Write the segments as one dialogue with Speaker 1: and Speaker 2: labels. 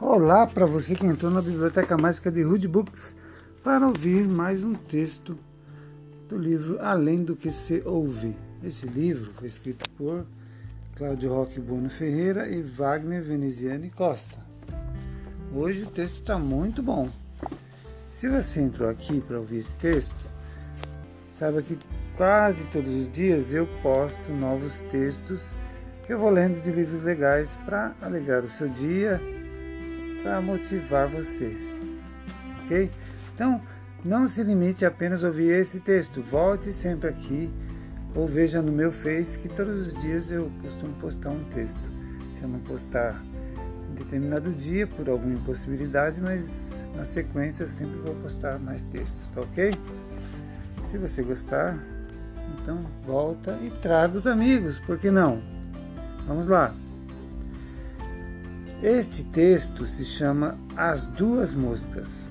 Speaker 1: Olá para você que entrou na Biblioteca Mágica de Rude Books para ouvir mais um texto do livro Além do que se ouve. Esse livro foi escrito por Cláudio Roque Bueno Ferreira e Wagner Veneziani Costa. Hoje o texto está muito bom. Se você entrou aqui para ouvir esse texto, saiba que quase todos os dias eu posto novos textos que eu vou lendo de livros legais para alegrar o seu dia para motivar você. Ok? Então, não se limite a apenas ouvir esse texto. Volte sempre aqui ou veja no meu Face que todos os dias eu costumo postar um texto. Se eu não postar em determinado dia por alguma impossibilidade, mas na sequência eu sempre vou postar mais textos, tá ok? Se você gostar, então volta e traga os amigos, por que não? Vamos lá! Este texto se chama As Duas Moscas.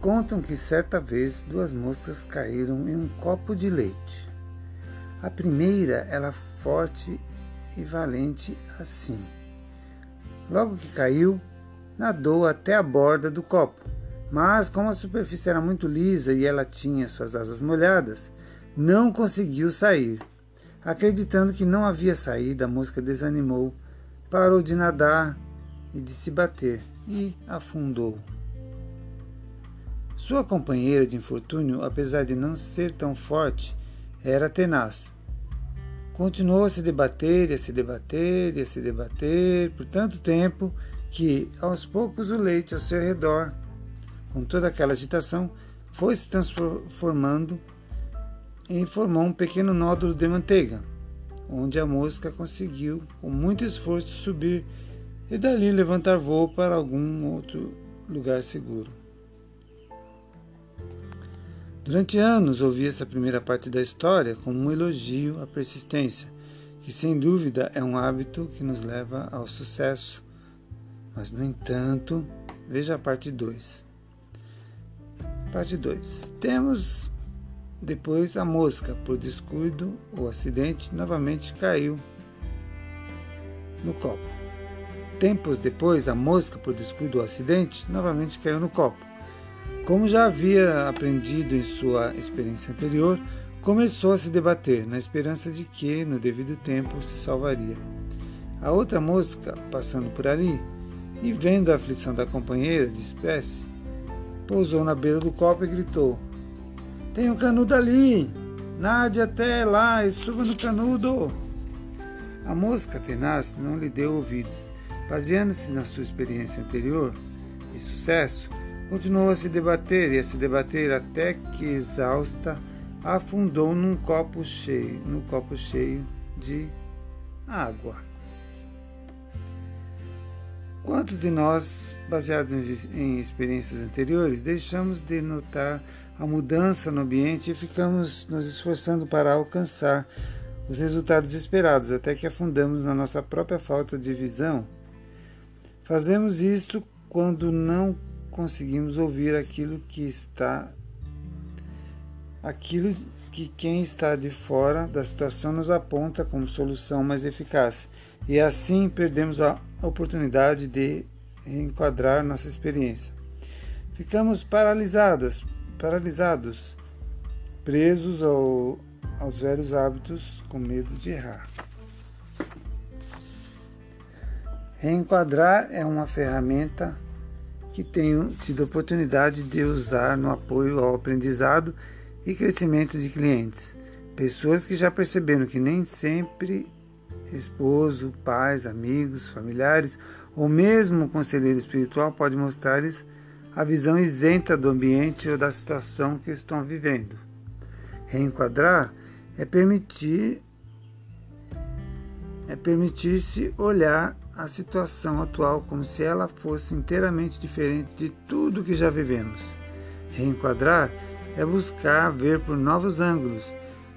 Speaker 1: Contam que certa vez duas moscas caíram em um copo de leite. A primeira era forte e valente assim. Logo que caiu, nadou até a borda do copo, mas como a superfície era muito lisa e ela tinha suas asas molhadas, não conseguiu sair. Acreditando que não havia saída, a mosca desanimou, parou de nadar e de se bater e afundou. Sua companheira de infortúnio, apesar de não ser tão forte, era tenaz. Continuou a se debater e a se debater e a se debater por tanto tempo que, aos poucos, o leite ao seu redor, com toda aquela agitação, foi se transformando e formou um pequeno nódulo de manteiga, onde a mosca conseguiu, com muito esforço, subir e dali levantar voo para algum outro lugar seguro. Durante anos ouvi essa primeira parte da história como um elogio à persistência, que sem dúvida é um hábito que nos leva ao sucesso. Mas, no entanto, veja a parte 2. Parte 2. Temos depois, a mosca, por descuido ou acidente, novamente caiu no copo. Tempos depois, a mosca, por descuido ou acidente, novamente caiu no copo. Como já havia aprendido em sua experiência anterior, começou a se debater, na esperança de que, no devido tempo, se salvaria. A outra mosca, passando por ali e vendo a aflição da companheira de espécie, pousou na beira do copo e gritou: tem um canudo ali. Nade até lá e suba no canudo. A mosca tenaz não lhe deu ouvidos. Baseando-se na sua experiência anterior e sucesso, continuou a se debater e a se debater até que, exausta, afundou num copo cheio, no copo cheio de água. Quantos de nós, baseados em experiências anteriores, deixamos de notar a mudança no ambiente e ficamos nos esforçando para alcançar os resultados esperados, até que afundamos na nossa própria falta de visão. Fazemos isto quando não conseguimos ouvir aquilo que está aquilo que quem está de fora da situação nos aponta como solução mais eficaz. E assim perdemos a oportunidade de enquadrar nossa experiência. Ficamos paralisadas paralisados, presos ao, aos velhos hábitos com medo de errar. Reenquadrar é uma ferramenta que tenho tido oportunidade de usar no apoio ao aprendizado e crescimento de clientes. Pessoas que já perceberam que nem sempre esposo, pais, amigos, familiares ou mesmo conselheiro espiritual pode mostrar-lhes a visão isenta do ambiente ou da situação que estão vivendo. Reenquadrar é permitir é permitir-se olhar a situação atual como se ela fosse inteiramente diferente de tudo que já vivemos. Reenquadrar é buscar ver por novos ângulos,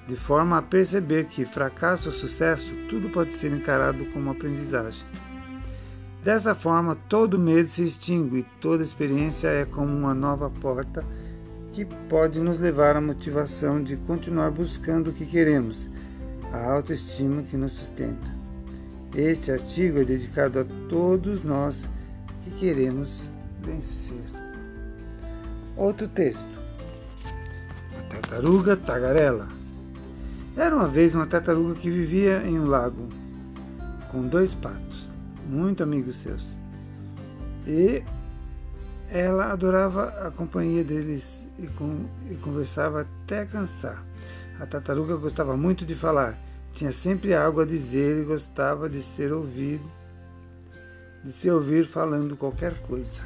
Speaker 1: de forma a perceber que fracasso ou sucesso, tudo pode ser encarado como aprendizagem. Dessa forma, todo medo se extingue e toda experiência é como uma nova porta que pode nos levar à motivação de continuar buscando o que queremos, a autoestima que nos sustenta. Este artigo é dedicado a todos nós que queremos vencer. Outro texto. A tartaruga tagarela. Era uma vez uma tartaruga que vivia em um lago com dois patos, muito amigos seus. E ela adorava a companhia deles e, com, e conversava até cansar. A tartaruga gostava muito de falar, tinha sempre algo a dizer e gostava de ser ouvido, de se ouvir falando qualquer coisa.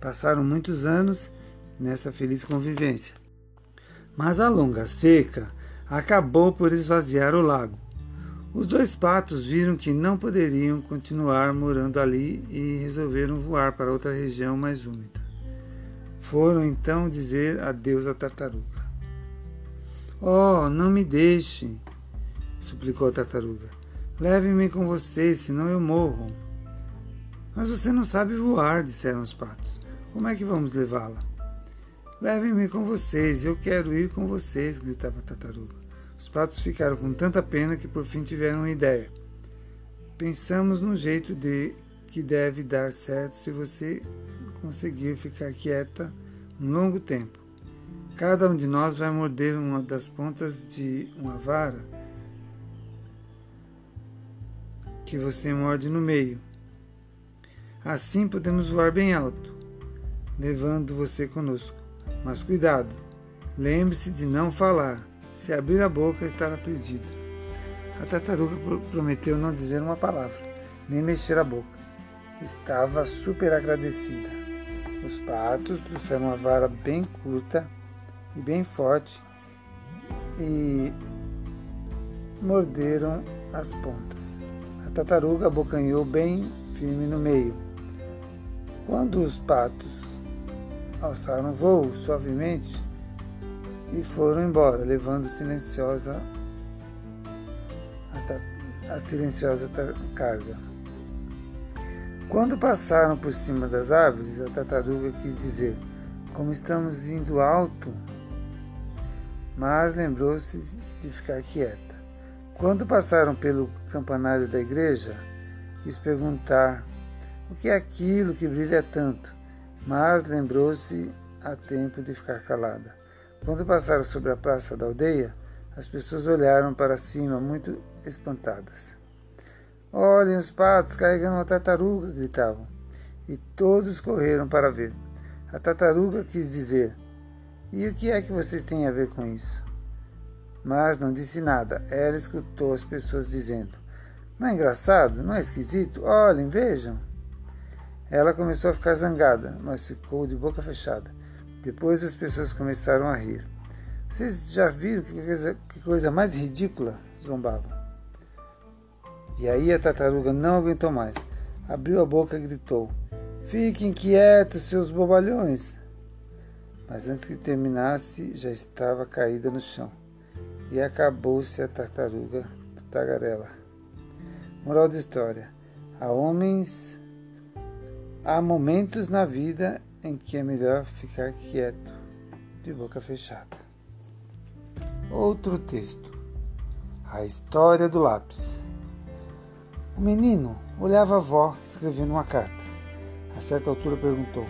Speaker 1: Passaram muitos anos nessa feliz convivência. Mas a longa seca acabou por esvaziar o lago. Os dois patos viram que não poderiam continuar morando ali e resolveram voar para outra região mais úmida. Foram então dizer adeus à tartaruga. Oh, não me deixe, suplicou a tartaruga. Leve-me com vocês, senão eu morro. Mas você não sabe voar, disseram os patos. Como é que vamos levá-la? Levem-me com vocês, eu quero ir com vocês, gritava a tartaruga. Os patos ficaram com tanta pena que por fim tiveram uma ideia. Pensamos num jeito de que deve dar certo se você conseguir ficar quieta um longo tempo. Cada um de nós vai morder uma das pontas de uma vara que você morde no meio. Assim podemos voar bem alto, levando você conosco. Mas cuidado, lembre-se de não falar. Se abrir a boca, estará perdido. A tartaruga prometeu não dizer uma palavra, nem mexer a boca. Estava super agradecida. Os patos trouxeram uma vara bem curta e bem forte e morderam as pontas. A tartaruga abocanhou bem firme no meio. Quando os patos alçaram voo suavemente e foram embora, levando silenciosa a, a silenciosa carga. Quando passaram por cima das árvores, a tartaruga quis dizer: Como estamos indo alto, mas lembrou-se de ficar quieta. Quando passaram pelo campanário da igreja, quis perguntar: O que é aquilo que brilha tanto? mas lembrou-se a tempo de ficar calada. Quando passaram sobre a praça da aldeia, as pessoas olharam para cima muito espantadas. Olhem os patos carregando uma tartaruga! gritavam. E todos correram para ver. A tartaruga quis dizer: E o que é que vocês têm a ver com isso? Mas não disse nada. Ela escutou as pessoas dizendo: Não é engraçado? Não é esquisito? Olhem, vejam. Ela começou a ficar zangada, mas ficou de boca fechada. Depois as pessoas começaram a rir. Vocês já viram que coisa, que coisa mais ridícula? zombavam. E aí a tartaruga não aguentou mais. Abriu a boca e gritou: Fiquem quietos, seus bobalhões! Mas antes que terminasse, já estava caída no chão. E acabou-se a tartaruga tagarela. Moral da história: há homens Há momentos na vida em que é melhor ficar quieto, de boca fechada. Outro texto. A história do lápis. O menino olhava a avó escrevendo uma carta. A certa altura perguntou: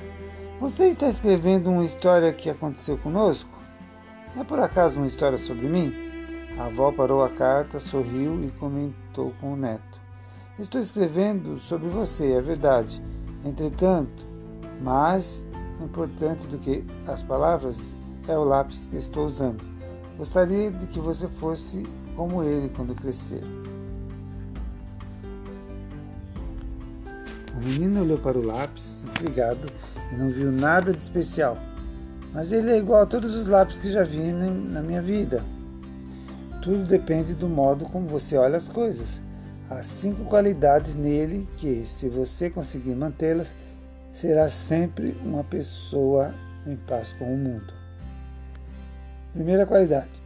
Speaker 1: Você está escrevendo uma história que aconteceu conosco? É por acaso uma história sobre mim? A avó parou a carta, sorriu e comentou com o neto: Estou escrevendo sobre você, é verdade Entretanto, mais importante do que as palavras é o lápis que estou usando. Gostaria de que você fosse como ele quando crescer. O menino olhou para o lápis, intrigado, e não viu nada de especial. Mas ele é igual a todos os lápis que já vi na minha vida. Tudo depende do modo como você olha as coisas. Há cinco qualidades nele que, se você conseguir mantê-las, será sempre uma pessoa em paz com o mundo. Primeira qualidade: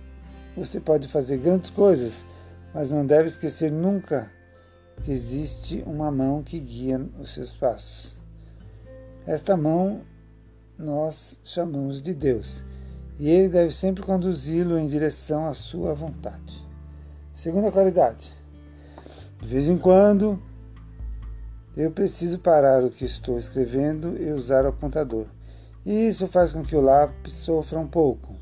Speaker 1: você pode fazer grandes coisas, mas não deve esquecer nunca que existe uma mão que guia os seus passos. Esta mão nós chamamos de Deus, e ele deve sempre conduzi-lo em direção à sua vontade. Segunda qualidade: De vez em quando, eu preciso parar o que estou escrevendo e usar o apontador. E isso faz com que o lápis sofra um pouco,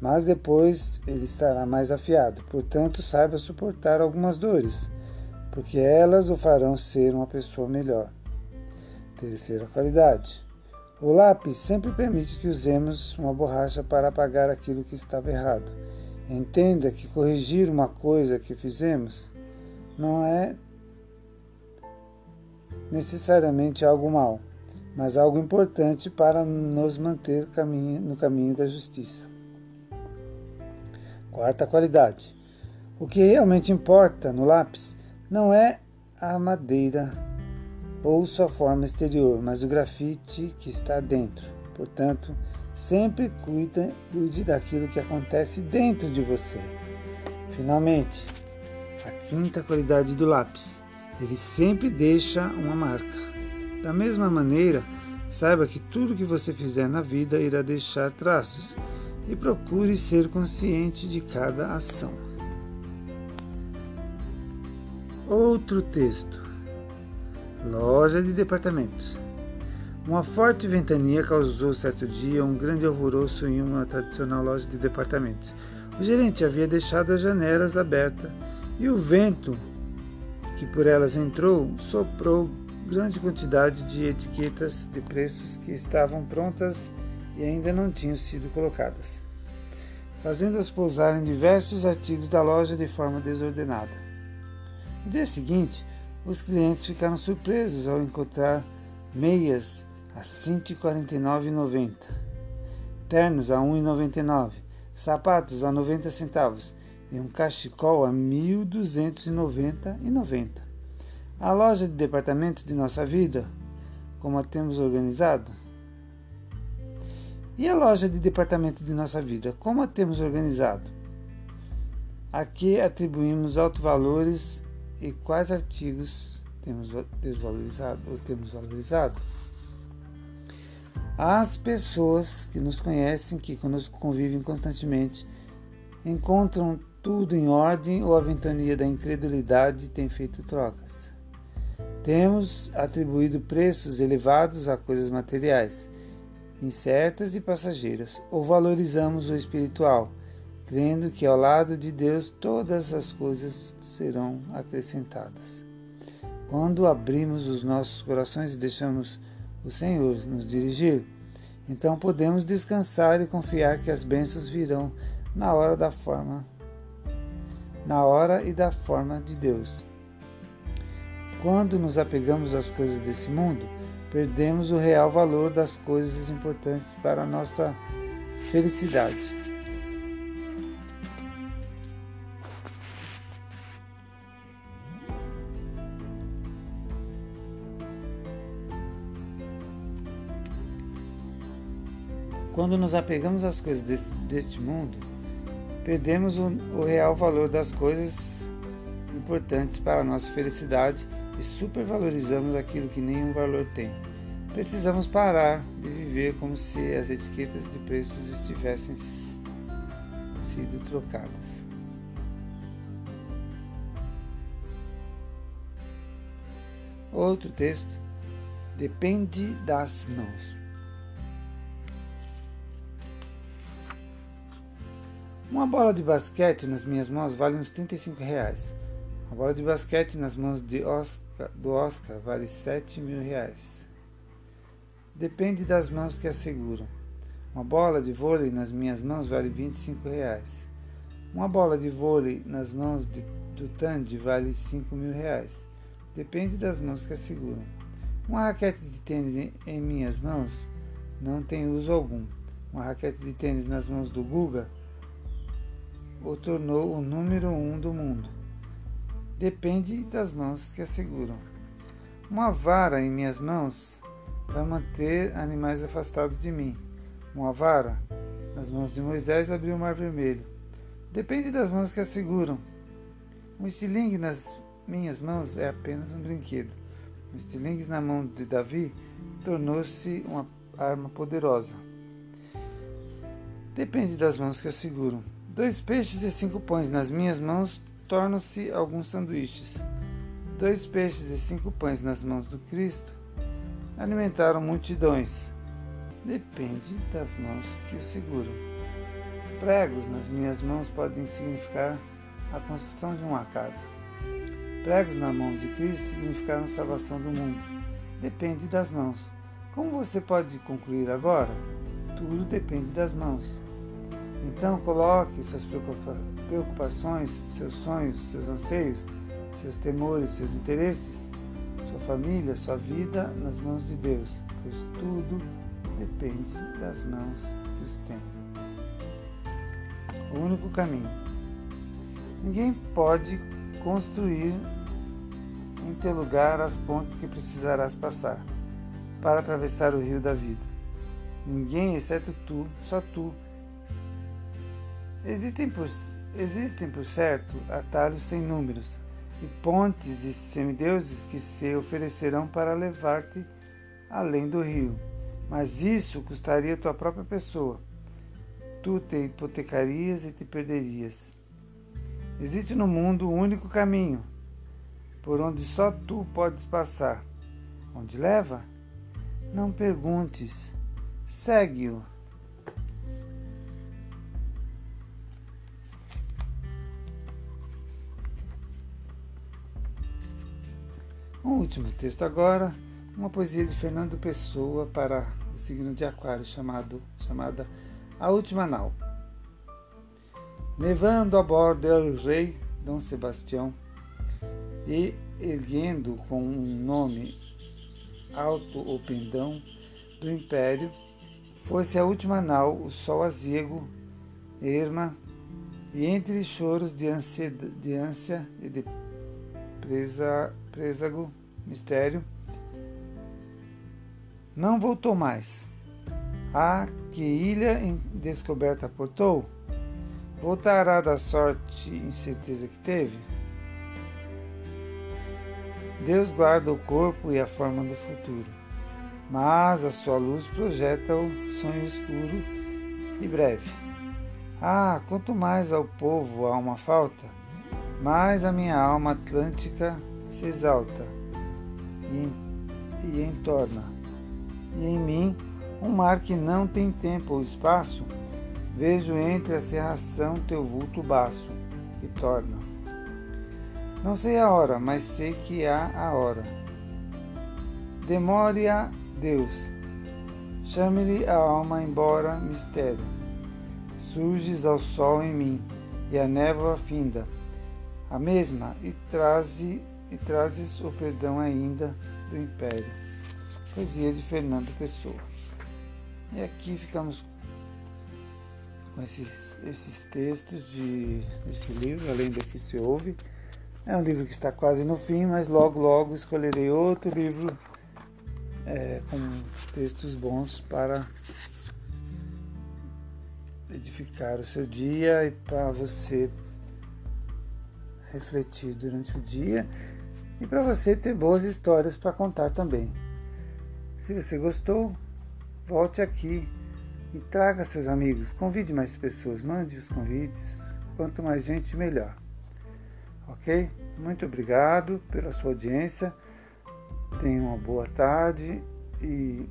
Speaker 1: mas depois ele estará mais afiado. Portanto, saiba suportar algumas dores, porque elas o farão ser uma pessoa melhor. Terceira qualidade. O lápis sempre permite que usemos uma borracha para apagar aquilo que estava errado. Entenda que corrigir uma coisa que fizemos não é necessariamente algo mal, mas algo importante para nos manter no caminho da justiça. Quarta qualidade. O que realmente importa no lápis não é a madeira ou sua forma exterior, mas o grafite que está dentro. Portanto, sempre cuide daquilo que acontece dentro de você. Finalmente, a quinta qualidade do lápis. Ele sempre deixa uma marca. Da mesma maneira, saiba que tudo que você fizer na vida irá deixar traços e procure ser consciente de cada ação. Outro texto. Loja de departamentos. Uma forte ventania causou certo dia um grande alvoroço em uma tradicional loja de departamentos. O gerente havia deixado as janelas abertas e o vento que por elas entrou soprou grande quantidade de etiquetas de preços que estavam prontas e ainda não tinham sido colocadas, fazendo-as pousarem diversos artigos da loja de forma desordenada. No dia seguinte, os clientes ficaram surpresos ao encontrar meias a R$ 149,90, ternos a R$ 1,99, sapatos a 90 centavos e um cachecol a R$ 1.290,90. A loja de departamentos de nossa vida, como a temos organizado? E a loja de departamento de nossa vida, como a temos organizado? Aqui atribuímos altos valores e quais artigos temos desvalorizado ou temos valorizado? As pessoas que nos conhecem, que conosco convivem constantemente, encontram tudo em ordem ou a ventania da incredulidade tem feito trocas. Temos atribuído preços elevados a coisas materiais, incertas e passageiras, ou valorizamos o espiritual, crendo que ao lado de Deus todas as coisas serão acrescentadas. Quando abrimos os nossos corações e deixamos o Senhor nos dirigir, então podemos descansar e confiar que as bênçãos virão na hora da forma, na hora e da forma de Deus. Quando nos apegamos às coisas desse mundo, perdemos o real valor das coisas importantes para a nossa felicidade. Quando nos apegamos às coisas desse, deste mundo, perdemos o, o real valor das coisas importantes para a nossa felicidade e supervalorizamos aquilo que nenhum valor tem. Precisamos parar de viver como se as etiquetas de preços estivessem sido trocadas. Outro texto depende das mãos. Uma bola de basquete nas minhas mãos vale uns 35 reais. Uma bola de basquete nas mãos Oscar, do Oscar vale 7 mil reais. Depende das mãos que a seguram. Uma bola de vôlei nas minhas mãos vale 25 reais. Uma bola de vôlei nas mãos de, do Tandy vale 5 mil reais. Depende das mãos que a seguram. Uma raquete de tênis em, em minhas mãos não tem uso algum. Uma raquete de tênis nas mãos do Guga o tornou o número um do mundo. Depende das mãos que a seguram. Uma vara em minhas mãos vai manter animais afastados de mim. Uma vara nas mãos de Moisés abriu o mar vermelho. Depende das mãos que a seguram. Um estilingue nas minhas mãos é apenas um brinquedo. Um estilingue na mão de Davi tornou-se uma arma poderosa. Depende das mãos que a seguram. Dois peixes e cinco pães nas minhas mãos tornam-se alguns sanduíches. Dois peixes e cinco pães nas mãos do Cristo alimentaram multidões. Depende das mãos que o seguram. Pregos nas minhas mãos podem significar a construção de uma casa. Pregos na mão de Cristo significaram salvação do mundo. Depende das mãos. Como você pode concluir agora? Tudo depende das mãos. Então coloque suas preocupações, seus sonhos, seus anseios, seus temores, seus interesses, sua família, sua vida nas mãos de Deus, pois tudo depende das mãos que os tem. O único caminho. Ninguém pode construir em teu lugar as pontes que precisarás passar para atravessar o rio da vida. Ninguém, exceto tu, só tu. Existem por, existem, por certo, atalhos sem números e pontes e semideuses que se oferecerão para levar-te além do rio. Mas isso custaria tua própria pessoa. Tu te hipotecarias e te perderias. Existe no mundo um único caminho, por onde só tu podes passar. Onde leva? Não perguntes, segue-o. Último texto agora, uma poesia de Fernando Pessoa para o signo de Aquário, chamado, chamada A Última Nau. Levando a bordo o rei Dom Sebastião e erguendo com um nome alto o pendão do império, fosse a última nau o sol azigo, erma, e entre choros de ânsia, de ânsia e de presa, mistério, não voltou mais. A que ilha descoberta portou? Voltará da sorte e incerteza que teve? Deus guarda o corpo e a forma do futuro, mas a sua luz projeta o sonho escuro e breve. Ah, quanto mais ao povo há uma falta, mais a minha alma atlântica se exalta e, e entorna. E em mim, um mar que não tem tempo ou espaço, Vejo entre a serração teu vulto baço, que torna. Não sei a hora, mas sei que há a hora. Demore a Deus. Chame-lhe a alma embora mistério. Surges ao sol em mim, e a névoa finda. A mesma, e, traze, e trazes o perdão ainda do império. Poesia de Fernando Pessoa. E aqui ficamos com esses, esses textos de, desse livro, além do que se ouve. É um livro que está quase no fim, mas logo, logo escolherei outro livro é, com textos bons para edificar o seu dia e para você refletir durante o dia e para você ter boas histórias para contar também. Se você gostou, volte aqui e traga seus amigos, convide mais pessoas, mande os convites. Quanto mais gente, melhor. Ok? Muito obrigado pela sua audiência. Tenha uma boa tarde e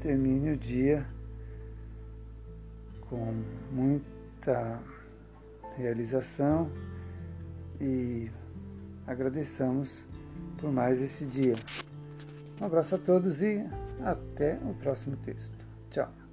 Speaker 1: termine o dia com muita realização e agradeçamos por mais esse dia. Um abraço a todos e até o próximo texto. Tchau.